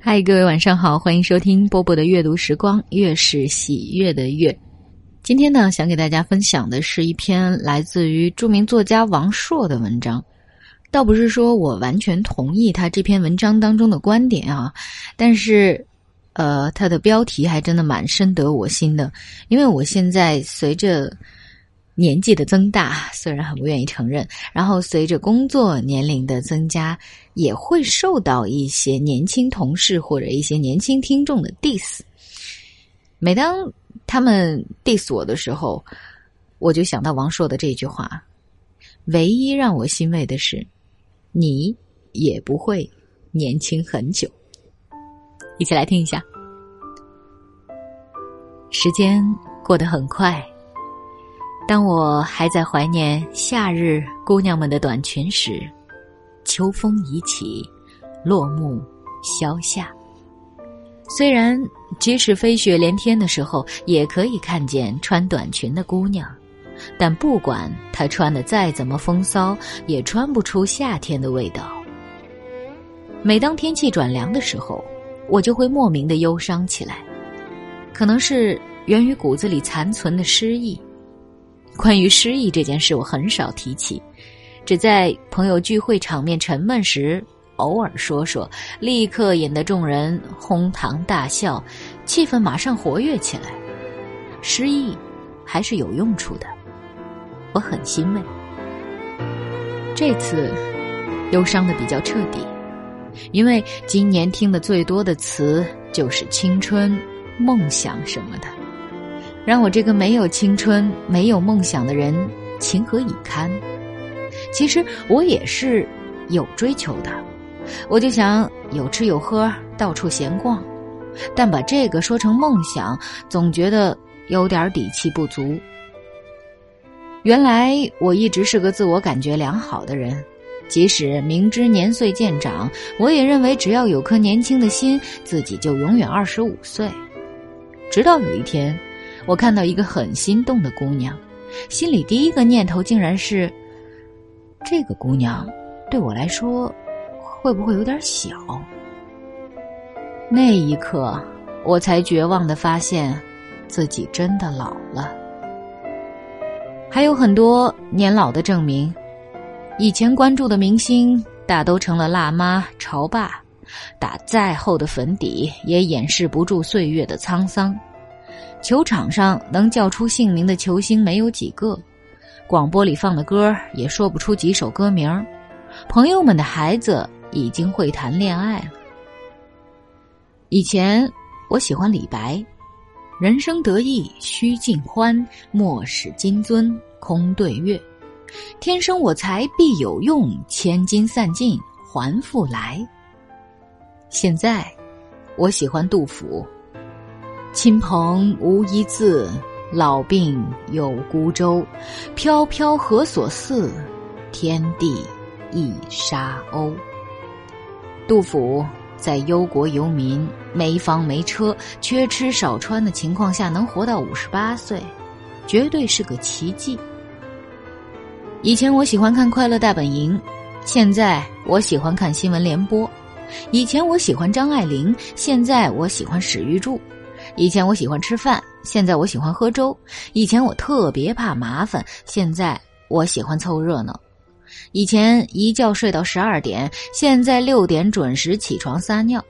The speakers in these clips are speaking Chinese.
嗨，各位晚上好，欢迎收听波波的阅读时光，月是喜悦的月。今天呢，想给大家分享的是一篇来自于著名作家王朔的文章。倒不是说我完全同意他这篇文章当中的观点啊，但是，呃，他的标题还真的蛮深得我心的。因为我现在随着年纪的增大，虽然很不愿意承认，然后随着工作年龄的增加。也会受到一些年轻同事或者一些年轻听众的 diss。每当他们 diss 我的时候，我就想到王朔的这句话：“唯一让我欣慰的是，你也不会年轻很久。”一起来听一下。时间过得很快，当我还在怀念夏日姑娘们的短裙时。秋风已起，落木萧下。虽然即使飞雪连天的时候，也可以看见穿短裙的姑娘，但不管她穿的再怎么风骚，也穿不出夏天的味道。每当天气转凉的时候，我就会莫名的忧伤起来，可能是源于骨子里残存的失意。关于失意这件事，我很少提起。只在朋友聚会场面沉闷时，偶尔说说，立刻引得众人哄堂大笑，气氛马上活跃起来。失意还是有用处的，我很欣慰。这次忧伤的比较彻底，因为今年听的最多的词就是青春、梦想什么的，让我这个没有青春、没有梦想的人情何以堪？其实我也是有追求的，我就想有吃有喝，到处闲逛。但把这个说成梦想，总觉得有点底气不足。原来我一直是个自我感觉良好的人，即使明知年岁渐长，我也认为只要有颗年轻的心，自己就永远二十五岁。直到有一天，我看到一个很心动的姑娘，心里第一个念头竟然是。这个姑娘，对我来说，会不会有点小？那一刻，我才绝望的发现，自己真的老了。还有很多年老的证明，以前关注的明星，大都成了辣妈潮爸，打再厚的粉底，也掩饰不住岁月的沧桑。球场上能叫出姓名的球星，没有几个。广播里放的歌也说不出几首歌名朋友们的孩子已经会谈恋爱了。以前我喜欢李白，人生得意须尽欢，莫使金樽空对月。天生我材必有用，千金散尽还复来。现在我喜欢杜甫，亲朋无一字。老病有孤舟，飘飘何所似？天地一沙鸥。杜甫在忧国忧民、没房没车、缺吃少穿的情况下，能活到五十八岁，绝对是个奇迹。以前我喜欢看《快乐大本营》，现在我喜欢看《新闻联播》；以前我喜欢张爱玲，现在我喜欢史玉柱；以前我喜欢吃饭。现在我喜欢喝粥，以前我特别怕麻烦，现在我喜欢凑热闹。以前一觉睡到十二点，现在六点准时起床撒尿。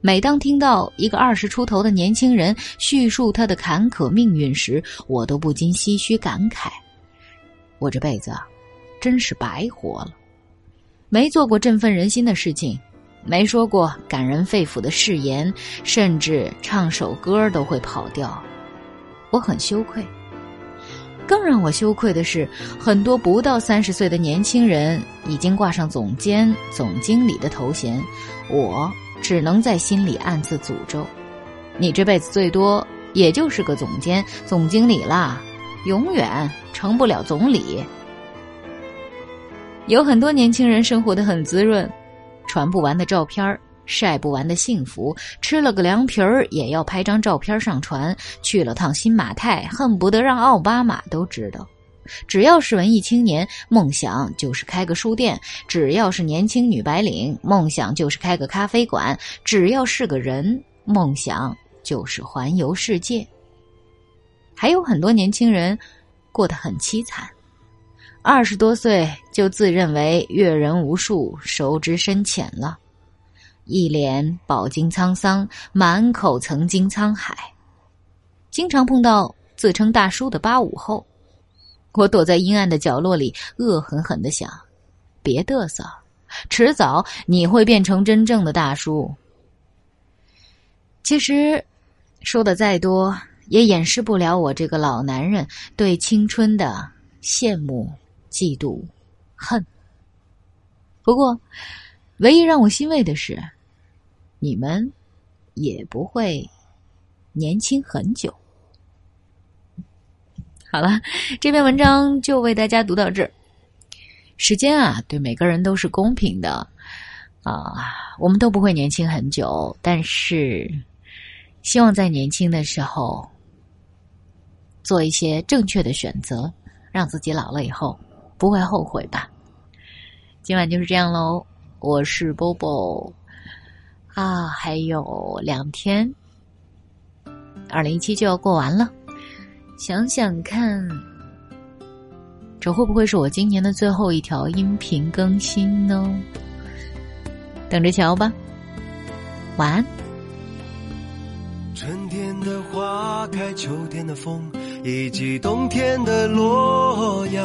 每当听到一个二十出头的年轻人叙述他的坎坷命运时，我都不禁唏嘘感慨：我这辈子真是白活了，没做过振奋人心的事情。没说过感人肺腑的誓言，甚至唱首歌都会跑调，我很羞愧。更让我羞愧的是，很多不到三十岁的年轻人已经挂上总监、总经理的头衔，我只能在心里暗自诅咒：你这辈子最多也就是个总监、总经理啦，永远成不了总理。有很多年轻人生活的很滋润。传不完的照片晒不完的幸福，吃了个凉皮儿也要拍张照片上传。去了趟新马泰，恨不得让奥巴马都知道。只要是文艺青年，梦想就是开个书店；只要是年轻女白领，梦想就是开个咖啡馆；只要是个人，梦想就是环游世界。还有很多年轻人过得很凄惨，二十多岁就自认为阅人无数、熟知深浅了，一脸饱经沧桑，满口曾经沧海。经常碰到自称大叔的八五后，我躲在阴暗的角落里，恶狠狠的想：别嘚瑟，迟早你会变成真正的大叔。其实，说的再多。也掩饰不了我这个老男人对青春的羡慕、嫉妒、恨。不过，唯一让我欣慰的是，你们也不会年轻很久。好了，这篇文章就为大家读到这儿。时间啊，对每个人都是公平的啊，我们都不会年轻很久，但是希望在年轻的时候。做一些正确的选择，让自己老了以后不会后悔吧。今晚就是这样喽，我是波波啊，还有两天，二零一七就要过完了。想想看，这会不会是我今年的最后一条音频更新呢？等着瞧吧。晚安。春天的花开，秋天的风。以及冬天的洛阳，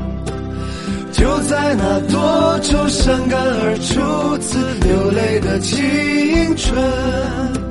就在那多愁善感而初次流泪的青春。